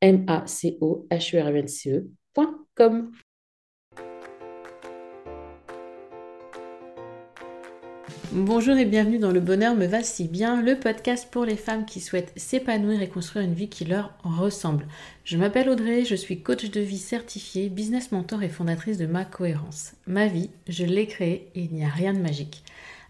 m a c o h e Bonjour et bienvenue dans Le Bonheur me va si bien, le podcast pour les femmes qui souhaitent s'épanouir et construire une vie qui leur ressemble. Je m'appelle Audrey, je suis coach de vie certifiée, business mentor et fondatrice de Ma Cohérence. Ma vie, je l'ai créée et il n'y a rien de magique.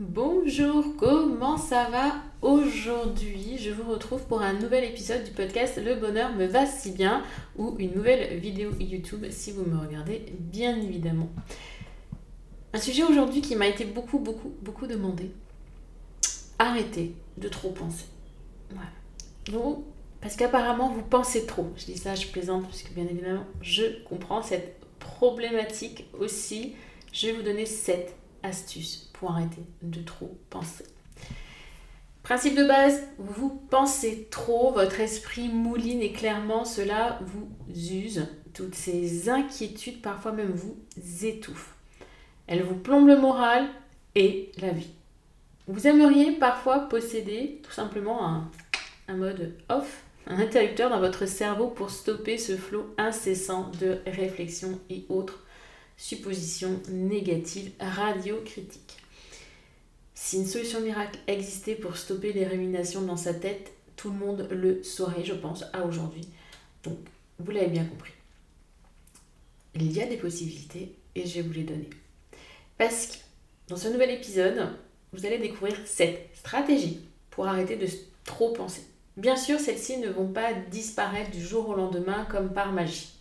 Bonjour, comment ça va aujourd'hui? Je vous retrouve pour un nouvel épisode du podcast Le bonheur me va si bien ou une nouvelle vidéo YouTube si vous me regardez bien évidemment. Un sujet aujourd'hui qui m'a été beaucoup beaucoup beaucoup demandé. Arrêtez de trop penser. Parce qu'apparemment vous pensez trop. Je dis ça, je plaisante parce que bien évidemment je comprends cette problématique aussi. Je vais vous donner 7 astuces pour arrêter de trop penser. Principe de base, vous pensez trop, votre esprit mouline et clairement cela vous use. Toutes ces inquiétudes, parfois même vous étouffent. Elles vous plombent le moral et la vie. Vous aimeriez parfois posséder tout simplement un, un mode off, un interrupteur dans votre cerveau pour stopper ce flot incessant de réflexion et autres suppositions négatives radiocritiques. Si une solution miracle existait pour stopper les ruminations dans sa tête, tout le monde le saurait, je pense, à aujourd'hui. Donc, vous l'avez bien compris. Il y a des possibilités et je vais vous les donner. Parce que dans ce nouvel épisode, vous allez découvrir cette stratégie pour arrêter de trop penser. Bien sûr, celles-ci ne vont pas disparaître du jour au lendemain comme par magie.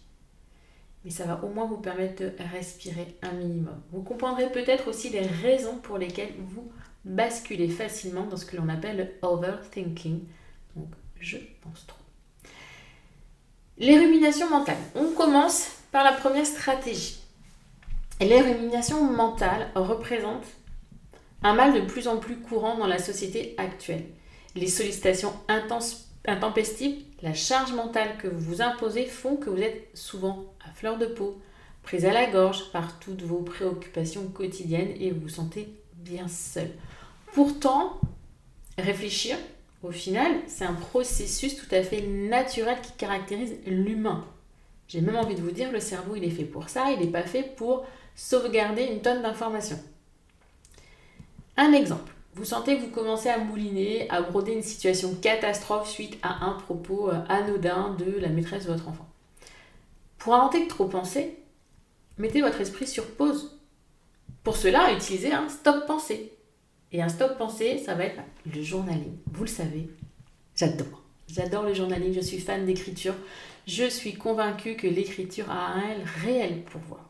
Mais ça va au moins vous permettre de respirer un minimum. Vous comprendrez peut-être aussi les raisons pour lesquelles vous basculer facilement dans ce que l'on appelle le overthinking. Donc, je pense trop. Les ruminations mentales. On commence par la première stratégie. Les ruminations mentales représentent un mal de plus en plus courant dans la société actuelle. Les sollicitations intempestives, la charge mentale que vous vous imposez font que vous êtes souvent à fleur de peau, prise à la gorge par toutes vos préoccupations quotidiennes et vous vous sentez bien seul. Pourtant, réfléchir, au final, c'est un processus tout à fait naturel qui caractérise l'humain. J'ai même envie de vous dire, le cerveau, il est fait pour ça, il n'est pas fait pour sauvegarder une tonne d'informations. Un exemple. Vous sentez que vous commencez à mouliner, à broder une situation catastrophe suite à un propos euh, anodin de la maîtresse de votre enfant. Pour inventer de trop penser, mettez votre esprit sur pause. Pour cela, utilisez un stop pensée. Et un stop pensée, ça va être le journaling. Vous le savez, j'adore. J'adore le journaling, je suis fan d'écriture. Je suis convaincue que l'écriture a un réel pouvoir.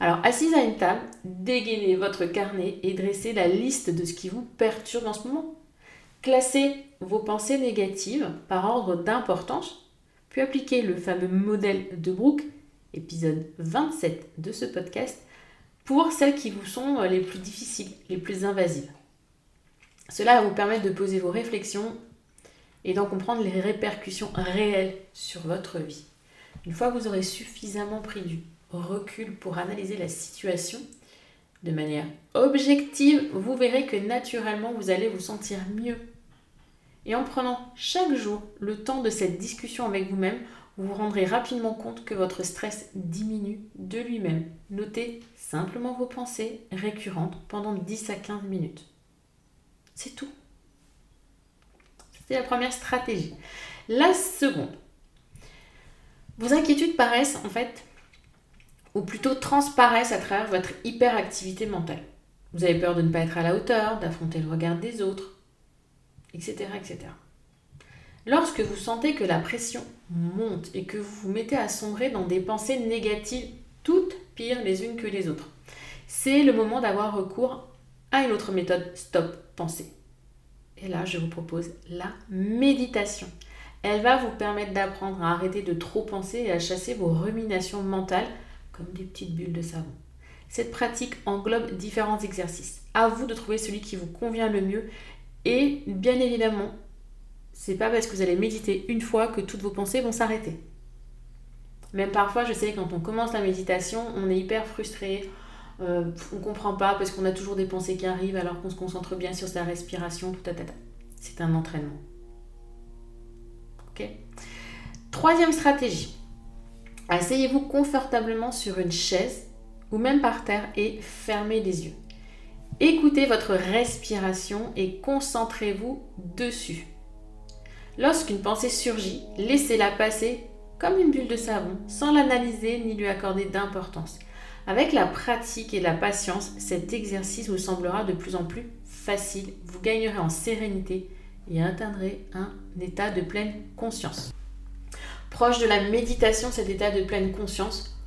Alors, assise à une table, dégainez votre carnet et dressez la liste de ce qui vous perturbe en ce moment. Classez vos pensées négatives par ordre d'importance, puis appliquez le fameux modèle de Brooke, épisode 27 de ce podcast, pour celles qui vous sont les plus difficiles, les plus invasives. Cela va vous permettre de poser vos réflexions et d'en comprendre les répercussions réelles sur votre vie. Une fois que vous aurez suffisamment pris du recul pour analyser la situation de manière objective, vous verrez que naturellement vous allez vous sentir mieux. Et en prenant chaque jour le temps de cette discussion avec vous-même, vous vous rendrez rapidement compte que votre stress diminue de lui-même. Notez simplement vos pensées récurrentes pendant 10 à 15 minutes. C'est tout. C'est la première stratégie. La seconde, vos inquiétudes paraissent en fait, ou plutôt transparaissent à travers votre hyperactivité mentale. Vous avez peur de ne pas être à la hauteur, d'affronter le regard des autres, etc., etc. Lorsque vous sentez que la pression monte et que vous vous mettez à sombrer dans des pensées négatives, toutes pires les unes que les autres, c'est le moment d'avoir recours à une autre méthode stop pensée. Et là, je vous propose la méditation. Elle va vous permettre d'apprendre à arrêter de trop penser et à chasser vos ruminations mentales comme des petites bulles de savon. Cette pratique englobe différents exercices. À vous de trouver celui qui vous convient le mieux. Et bien évidemment, c'est pas parce que vous allez méditer une fois que toutes vos pensées vont s'arrêter. Même parfois, je sais, quand on commence la méditation, on est hyper frustré, euh, on ne comprend pas parce qu'on a toujours des pensées qui arrivent alors qu'on se concentre bien sur sa respiration, tout à C'est un entraînement. Ok? Troisième stratégie. Asseyez-vous confortablement sur une chaise ou même par terre et fermez les yeux. Écoutez votre respiration et concentrez-vous dessus. Lorsqu'une pensée surgit, laissez-la passer comme une bulle de savon sans l'analyser ni lui accorder d'importance. Avec la pratique et la patience, cet exercice vous semblera de plus en plus facile. Vous gagnerez en sérénité et atteindrez un état de pleine conscience. Proche de la méditation, cet état de pleine conscience,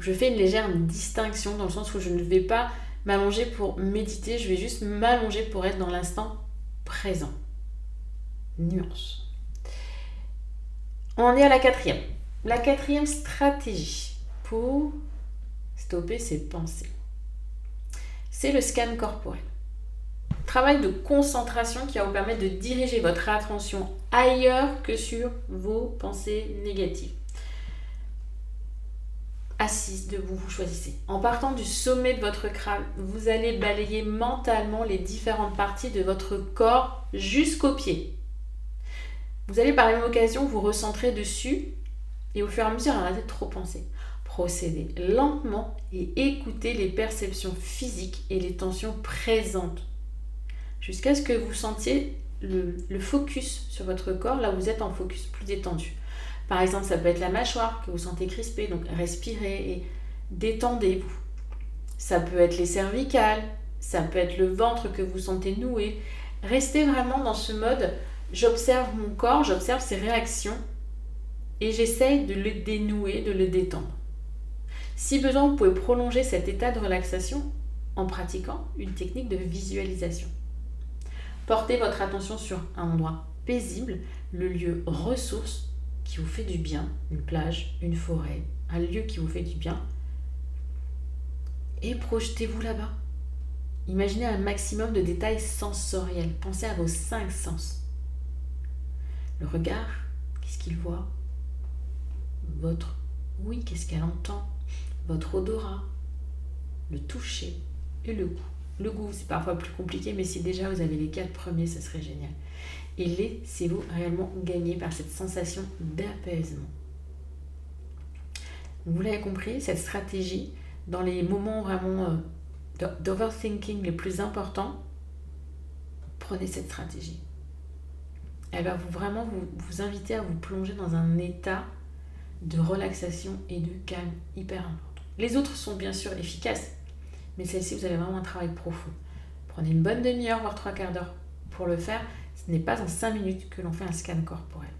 je fais une légère distinction dans le sens où je ne vais pas m'allonger pour méditer, je vais juste m'allonger pour être dans l'instant présent. Nuance. On est à la quatrième. La quatrième stratégie pour stopper ses pensées. C'est le scan corporel. Travail de concentration qui va vous permettre de diriger votre attention ailleurs que sur vos pensées négatives. Assise, debout, vous choisissez. En partant du sommet de votre crâne, vous allez balayer mentalement les différentes parties de votre corps jusqu'aux pieds. Vous allez par la même occasion vous recentrer dessus et au fur et à mesure arrêter de trop penser procéder lentement et écouter les perceptions physiques et les tensions présentes jusqu'à ce que vous sentiez le, focus sur votre corps là où vous êtes en focus plus détendu. Par exemple, ça peut être la mâchoire que vous sentez crispée, donc respirez et détendez-vous. Ça peut être les cervicales, ça peut être le ventre que vous sentez noué. Restez vraiment dans ce mode j'observe mon corps, j'observe ses réactions et j'essaye de le dénouer, de le détendre. Si besoin, vous pouvez prolonger cet état de relaxation en pratiquant une technique de visualisation. Portez votre attention sur un endroit paisible, le lieu ressource qui vous fait du bien, une plage, une forêt, un lieu qui vous fait du bien, et projetez-vous là-bas. Imaginez un maximum de détails sensoriels. Pensez à vos cinq sens. Le regard, qu'est-ce qu'il voit? Votre oui, qu'est-ce qu'elle entend? Votre odorat, le toucher et le goût. Le goût, c'est parfois plus compliqué, mais si déjà vous avez les quatre premiers, ce serait génial. Et laissez-vous réellement gagner par cette sensation d'apaisement. Vous l'avez compris, cette stratégie, dans les moments vraiment euh, d'overthinking les plus importants, prenez cette stratégie. Elle va vous, vraiment vous, vous inviter à vous plonger dans un état de relaxation et de calme hyper important. Les autres sont bien sûr efficaces, mais celle-ci, vous avez vraiment un travail profond. Prenez une bonne demi-heure, voire trois quarts d'heure pour le faire. Ce n'est pas en cinq minutes que l'on fait un scan corporel.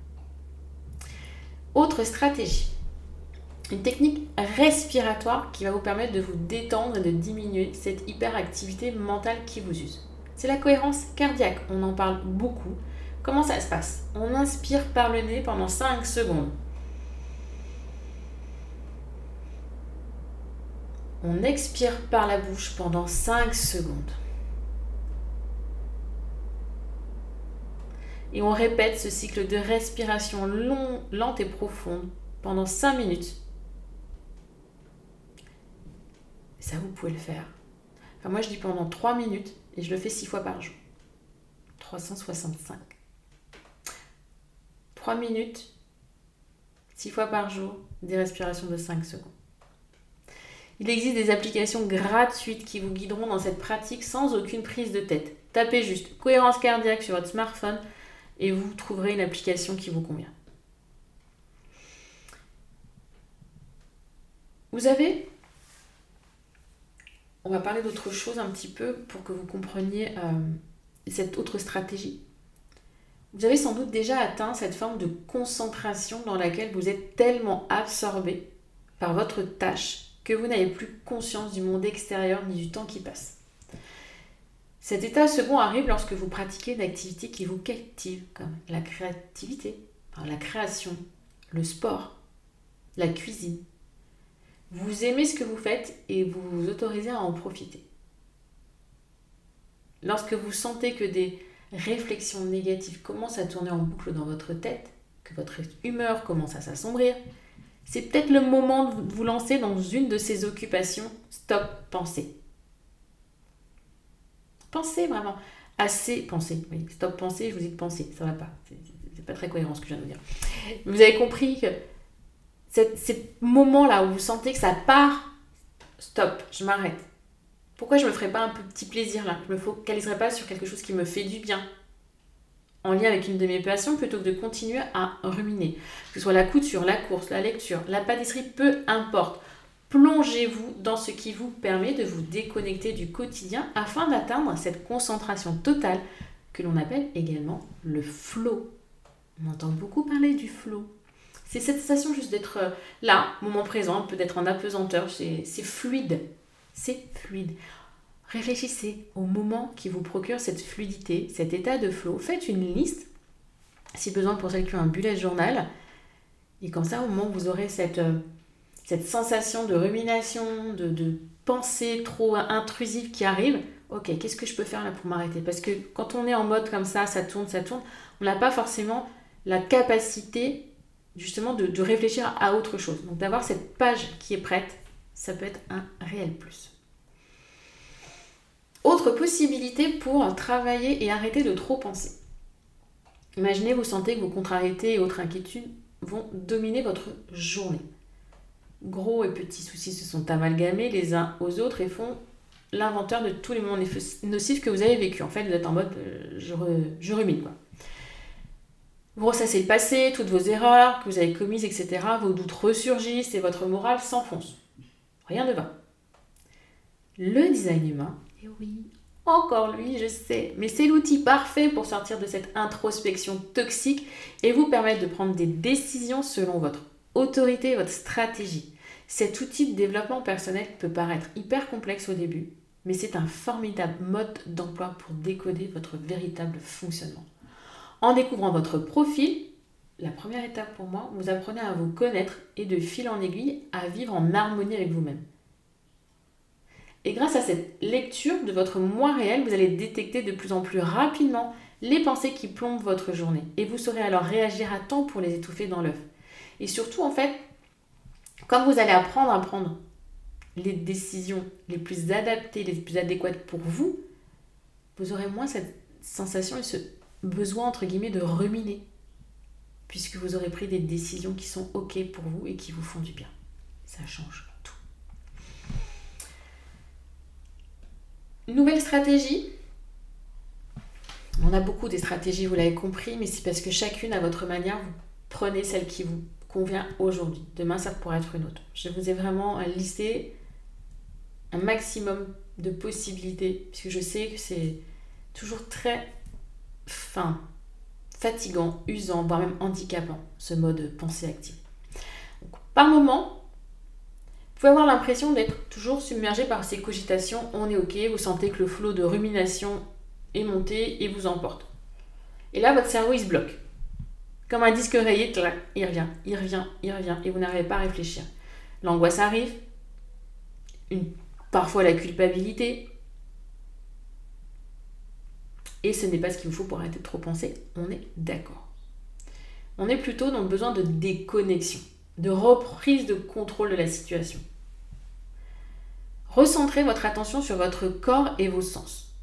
Autre stratégie, une technique respiratoire qui va vous permettre de vous détendre et de diminuer cette hyperactivité mentale qui vous use. c'est la cohérence cardiaque. On en parle beaucoup. Comment ça se passe? On inspire par le nez pendant 5 secondes. On expire par la bouche pendant 5 secondes. Et on répète ce cycle de respiration long, lente et profonde pendant 5 minutes. Ça, vous pouvez le faire. Enfin, moi, je dis pendant 3 minutes et je le fais 6 fois par jour. 365. 3 minutes, 6 fois par jour, des respirations de 5 secondes. Il existe des applications gratuites qui vous guideront dans cette pratique sans aucune prise de tête. Tapez juste cohérence cardiaque sur votre smartphone et vous trouverez une application qui vous convient. Vous avez, on va parler d'autre chose un petit peu pour que vous compreniez euh, cette autre stratégie. Vous avez sans doute déjà atteint cette forme de concentration dans laquelle vous êtes tellement absorbé par votre tâche que vous n'avez plus conscience du monde extérieur ni du temps qui passe. Cet état second arrive lorsque vous pratiquez une activité qui vous captive, comme la créativité, la création, le sport, la cuisine. Vous aimez ce que vous faites et vous vous autorisez à en profiter. Lorsque vous sentez que des réflexions négatives commencent à tourner en boucle dans votre tête, que votre humeur commence à s'assombrir, c'est peut-être le moment de vous lancer dans une de ces occupations. Stop, pensez. Pensez vraiment. Assez, pensez. Oui, stop, pensez, je vous dis de penser. Ça va pas. C'est pas très cohérent ce que je viens de dire. Vous avez compris que ces moments-là où vous sentez que ça part, stop, je m'arrête. Pourquoi je me ferais pas un petit plaisir là? Je me focaliserais pas sur quelque chose qui me fait du bien en lien avec une de mes passions plutôt que de continuer à ruminer. Que ce soit la couture, la course, la lecture, la pâtisserie, peu importe. Plongez-vous dans ce qui vous permet de vous déconnecter du quotidien afin d'atteindre cette concentration totale que l'on appelle également le flow. On entend beaucoup parler du flow. C'est cette sensation juste d'être euh, là, moment présent, peut être en apesanteur, c'est fluide. C'est fluide. Réfléchissez au moment qui vous procure cette fluidité, cet état de flow. Faites une liste, si besoin pour celles qui ont un bullet journal. Et comme ça, au moment où vous aurez cette, euh, cette sensation de rumination, de, de pensée trop intrusive qui arrive, ok, qu'est-ce que je peux faire là pour m'arrêter? Parce que quand on est en mode comme ça, ça tourne, ça tourne, on n'a pas forcément la capacité justement de, de réfléchir à autre chose. Donc d'avoir cette page qui est prête, ça peut être un réel plus. Autre possibilité pour travailler et arrêter de trop penser. Imaginez, vous sentez que vos contrariétés et autres inquiétudes vont dominer votre journée. Gros et petits soucis se sont amalgamés les uns aux autres et font l'inventeur de tous les moments nocifs que vous avez vécu. En fait, vous êtes en mode euh, je, rumine. Quoi. Vous ressassez le passé, toutes vos erreurs que vous avez commises, etc. Vos doutes ressurgissent et votre morale s'enfonce. Rien ne va. Le design humain oui, encore lui, je sais, mais c'est l'outil parfait pour sortir de cette introspection toxique et vous permettre de prendre des décisions selon votre autorité et votre stratégie. Cet outil de développement personnel peut paraître hyper complexe au début, mais c'est un formidable mode d'emploi pour décoder votre véritable fonctionnement. En découvrant votre profil, la première étape pour moi, vous apprenez à vous connaître et de fil en aiguille à vivre en harmonie avec vous-même. Et grâce à cette lecture de votre moi réel, vous allez détecter de plus en plus rapidement les pensées qui plombent votre journée. Et vous saurez alors réagir à temps pour les étouffer dans l'œuf. Et surtout, en fait, comme vous allez apprendre à prendre les décisions les plus adaptées, les plus adéquates pour vous, vous aurez moins cette sensation et ce besoin, entre guillemets, de ruminer. Puisque vous aurez pris des décisions qui sont OK pour vous et qui vous font du bien. Ça change. Nouvelle stratégie. On a beaucoup des stratégies, vous l'avez compris, mais c'est parce que chacune à votre manière, vous prenez celle qui vous convient aujourd'hui. Demain, ça pourrait être une autre. Je vous ai vraiment listé un maximum de possibilités, puisque je sais que c'est toujours très fin, fatigant, usant, voire même handicapant, ce mode pensée active. par moment, vous pouvez avoir l'impression d'être toujours submergé par ces cogitations, on est ok, vous sentez que le flot de rumination et monter et vous emporte. Et là, votre cerveau, il se bloque. Comme un disque rayé, il revient, il revient, il revient, et vous n'arrivez pas à réfléchir. L'angoisse arrive, parfois la culpabilité, et ce n'est pas ce qu'il vous faut pour arrêter de trop penser, on est d'accord. On est plutôt dans le besoin de déconnexion, de reprise de contrôle de la situation. Recentrez votre attention sur votre corps et vos sens.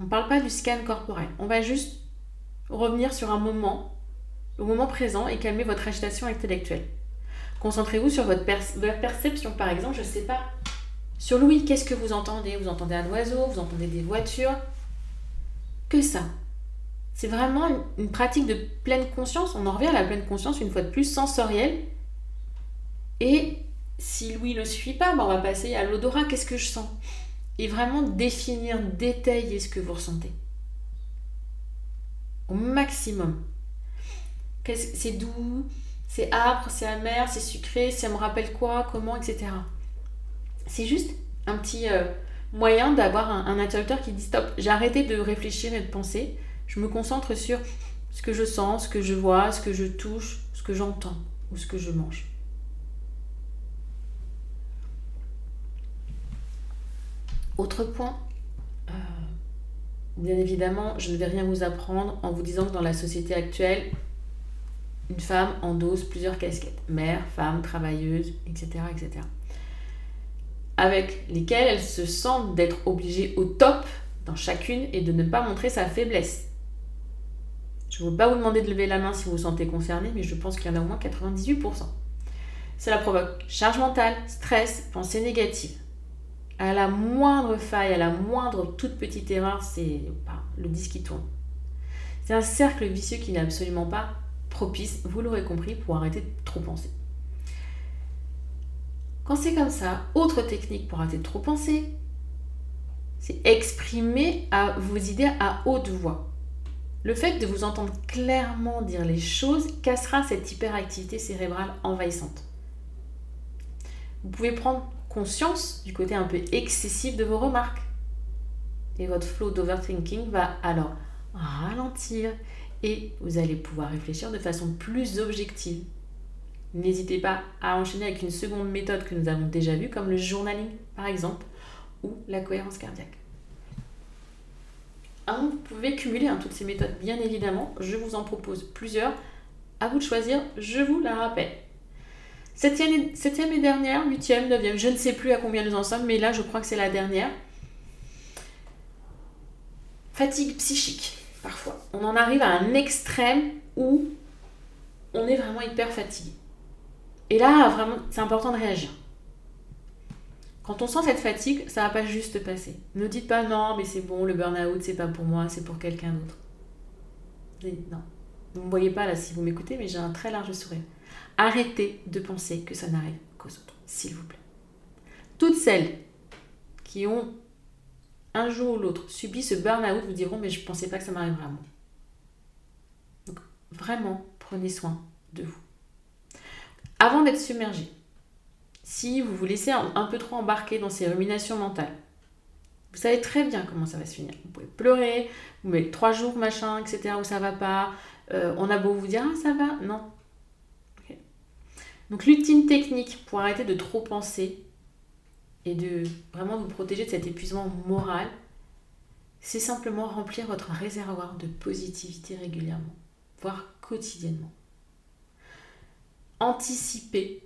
On ne parle pas du scan corporel, on va juste revenir sur un moment, au moment présent, et calmer votre agitation intellectuelle. Concentrez-vous sur votre, perception, par exemple, je ne sais pas. Sur Louis, qu'est-ce que vous entendez? Vous entendez un oiseau, vous entendez des voitures? Que ça? C'est vraiment une, pratique de pleine conscience. On en revient à la pleine conscience, une fois de plus, sensorielle. Et si Louis ne suit pas, ben, on va passer à l'odorat. Qu'est-ce que je sens? Et vraiment définir, détailler ce que vous ressentez au maximum. C'est doux, c'est âpre, c'est amer, c'est sucré, ça me rappelle quoi, comment, etc. C'est juste un petit euh, moyen d'avoir un, interrupteur qui dit stop, j'ai arrêté de réfléchir et de penser, je me concentre sur ce que je sens, ce que je vois, ce que je touche, ce que j'entends ou ce que je mange. Autre point, euh, Bien évidemment, je ne vais rien vous apprendre en vous disant que dans la société actuelle, une femme endosse plusieurs casquettes. Mère, femme, travailleuse, etc. etc. Avec lesquelles elle se sent d'être obligée au top dans chacune et de ne pas montrer sa faiblesse. Je ne veux pas vous demander de lever la main si vous vous sentez concerné, mais je pense qu'il y en a au moins 98%. Cela provoque charge mentale, stress, pensée négative à la moindre faille, à la moindre toute petite erreur, c'est le disque qui tourne. C'est un cercle vicieux qui n'est absolument pas propice, vous l'aurez compris, pour arrêter de trop penser. Quand c'est comme ça, autre technique pour arrêter de trop penser, c'est exprimer vos idées à haute voix. Le fait de vous entendre clairement dire les choses cassera cette hyperactivité cérébrale envahissante. Vous pouvez prendre conscience du côté un peu excessif de vos remarques. Et votre flow d'overthinking va alors ralentir et vous allez pouvoir réfléchir de façon plus objective. N'hésitez pas à enchaîner avec une seconde méthode que nous avons déjà vue, comme le journaling par exemple, ou la cohérence cardiaque. Vous pouvez cumuler hein, toutes ces méthodes, bien évidemment. Je vous en propose plusieurs. À vous de choisir, je vous la rappelle. Septième, et dernière, huitième, neuvième, je ne sais plus à combien nous en sommes, mais là je crois que c'est la dernière. Fatigue psychique, parfois. On en arrive à un extrême où on est vraiment hyper fatigué. Et là, vraiment, c'est important de réagir. Quand on sent cette fatigue, ça va pas juste passer. Ne dites pas non, mais c'est bon, le burn-out, c'est pas pour moi, c'est pour quelqu'un d'autre. Non. Vous ne me voyez pas là si vous m'écoutez, mais j'ai un très large sourire. Arrêtez de penser que ça n'arrive qu'aux autres, s'il vous plaît. Toutes celles qui ont un jour ou l'autre subi ce burn-out vous diront mais je ne pensais pas que ça m'arriverait à moi. Donc vraiment, prenez soin de vous. Avant d'être submergé, si vous vous laissez un peu trop embarquer dans ces ruminations mentales, vous savez très bien comment ça va se finir. Vous pouvez pleurer, vous mettez trois jours, machin, etc., où ça va pas. Euh, on a beau vous dire, ah, ça va. Non, donc l'ultime technique pour arrêter de trop penser et de vraiment vous protéger de cet épuisement moral, c'est simplement remplir votre réservoir de positivité régulièrement, voire quotidiennement. Anticiper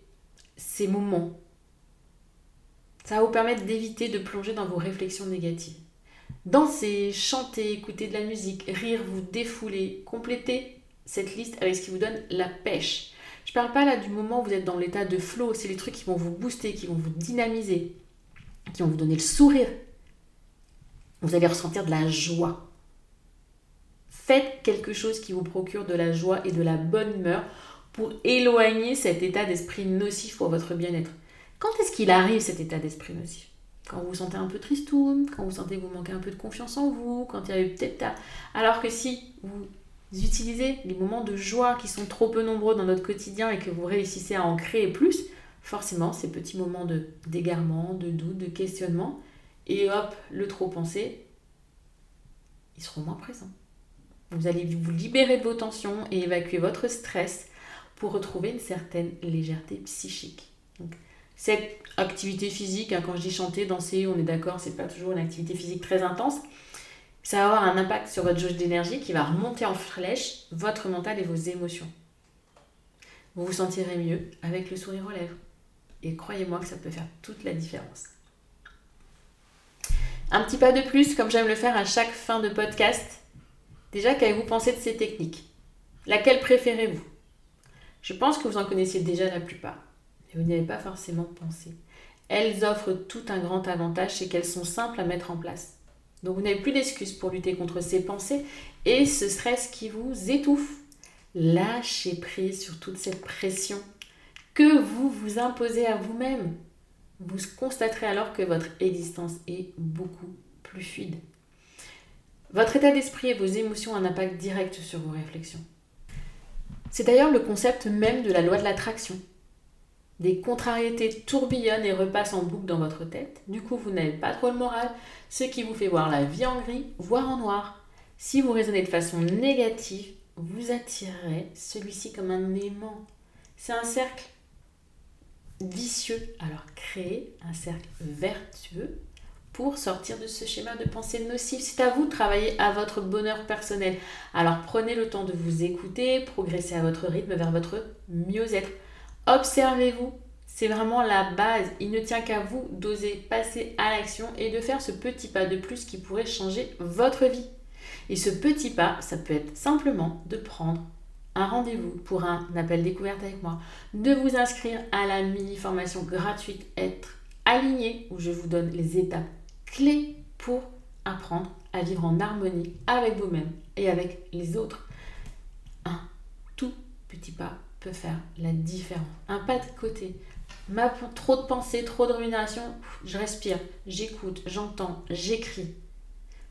ces moments. Ça va vous permettre d'éviter de plonger dans vos réflexions négatives. Danser, chanter, écouter de la musique, rire, vous défouler, compléter cette liste avec ce qui vous donne la pêche je parle pas là du moment où vous êtes dans l'état de flow, c'est les trucs qui vont vous booster, qui vont vous dynamiser, qui vont vous donner le sourire. Vous allez ressentir de la joie. Faites quelque chose qui vous procure de la joie et de la bonne humeur pour éloigner cet état d'esprit nocif pour votre bien-être. Quand est-ce qu'il arrive cet état d'esprit nocif? Quand vous vous sentez un peu tristoun, quand vous sentez que vous manquez un peu de confiance en vous, quand il y a eu peut-être... Alors que si vous utilisez les moments de joie qui sont trop peu nombreux dans notre quotidien et que vous réussissez à en créer plus, forcément, ces petits moments de d'égarement, de doute, de questionnement, et hop, le trop pensé, ils seront moins présents. Vous allez vous libérer de vos tensions et évacuer votre stress pour retrouver une certaine légèreté psychique. cette activité physique, hein, quand je dis chanter, danser, on est d'accord, c'est pas toujours une activité physique très intense. Ça va avoir un impact sur votre jauge d'énergie qui va remonter en flèche votre mental et vos émotions. Vous vous sentirez mieux avec le sourire aux lèvres. Et croyez-moi que ça peut faire toute la différence. Un petit pas de plus, comme j'aime le faire à chaque fin de podcast. Déjà, qu'avez-vous pensé de ces techniques? Laquelle préférez-vous? Je pense que vous en connaissiez déjà la plupart, mais vous n'y avez pas forcément pensé. Elles offrent tout un grand avantage, c'est qu'elles sont simples à mettre en place. Donc vous n'avez plus d'excuses pour lutter contre ces pensées et ce stress qui vous étouffe. Lâchez prise sur toute cette pression que vous vous imposez à vous-même. Vous constaterez alors que votre existence est beaucoup plus fluide. Votre état d'esprit et vos émotions ont un impact direct sur vos réflexions. C'est d'ailleurs le concept même de la loi de l'attraction. Des contrariétés tourbillonnent et repassent en boucle dans votre tête. Du coup, vous n'avez pas trop le moral, ce qui vous fait voir la vie en gris, voire en noir. Si vous raisonnez de façon négative, vous attirerez celui-ci comme un aimant. C'est un cercle vicieux. Alors créez un cercle vertueux pour sortir de ce schéma de pensée nocive. C'est à vous de travailler à votre bonheur personnel. Alors prenez le temps de vous écouter, progressez à votre rythme vers votre mieux-être. Observez-vous. C'est vraiment la base. Il ne tient qu'à vous d'oser passer à l'action et de faire ce petit pas de plus qui pourrait changer votre vie. Et ce petit pas, ça peut être simplement de prendre un rendez-vous pour un appel découverte avec moi, de vous inscrire à la mini-formation gratuite Être aligné où je vous donne les étapes clés pour apprendre à vivre en harmonie avec vous-même et avec les autres. Un tout petit pas peut faire la différence. Un pas de côté. Ma, trop de pensées, trop de rumination, je respire, j'écoute, j'entends, j'écris.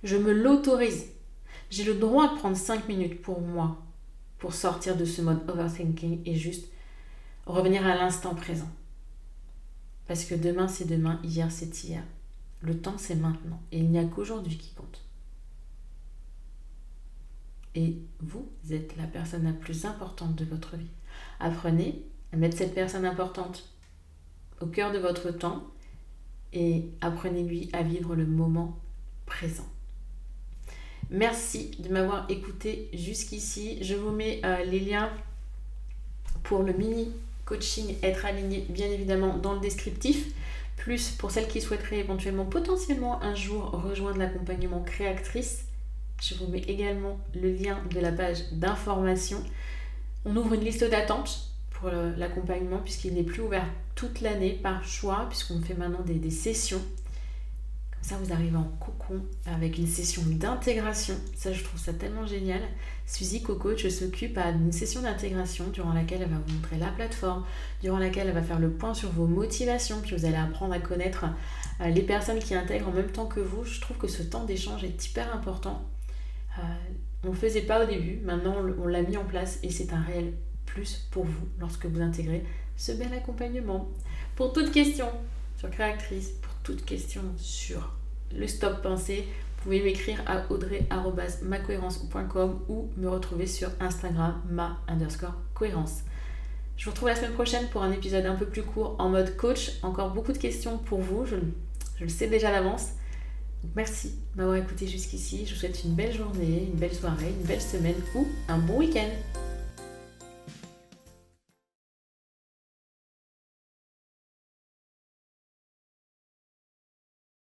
Je me l'autorise. J'ai le droit de prendre 5 minutes pour moi, pour sortir de ce mode overthinking et juste revenir à l'instant présent. Parce que demain c'est demain, hier c'est hier. Le temps c'est maintenant. Et il n'y a qu'aujourd'hui qui compte. Et vous êtes la personne la plus importante de votre vie. Apprenez à mettre cette personne importante au cœur de votre temps et apprenez-lui à vivre le moment présent. Merci de m'avoir écouté jusqu'ici. Je vous mets euh, les liens pour le mini coaching être aligné bien évidemment dans le descriptif. Plus pour celles qui souhaiteraient éventuellement potentiellement un jour rejoindre l'accompagnement créatrice, je vous mets également le lien de la page d'information. On ouvre une liste d'attente pour l'accompagnement puisqu'il n'est plus ouvert toute l'année par choix puisqu'on fait maintenant des sessions ça, vous arrivez en cocon avec une session d'intégration. Ça, je trouve ça tellement génial. Suzy Coco, je s'occupe d'une session d'intégration durant laquelle elle va vous montrer la plateforme, durant laquelle elle va faire le point sur vos motivations, puis vous allez apprendre à connaître euh, les personnes qui intègrent en même temps que vous. Je trouve que ce temps d'échange est hyper important. Euh, on ne le faisait pas au début, maintenant on l'a mis en place et c'est un réel plus pour vous lorsque vous intégrez ce bel accompagnement. Pour toute question sur Créatrice, toute question sur le stop pensée, vous pouvez m'écrire à audrey.macohérence.com ou me retrouver sur Instagram ma underscore cohérence. Je vous retrouve la semaine prochaine pour un épisode un peu plus court en mode coach. Encore beaucoup de questions pour vous, je, le sais déjà d'avance. Merci de m'avoir écouté jusqu'ici. Je vous souhaite une belle journée, une belle soirée, une belle semaine ou un bon week-end.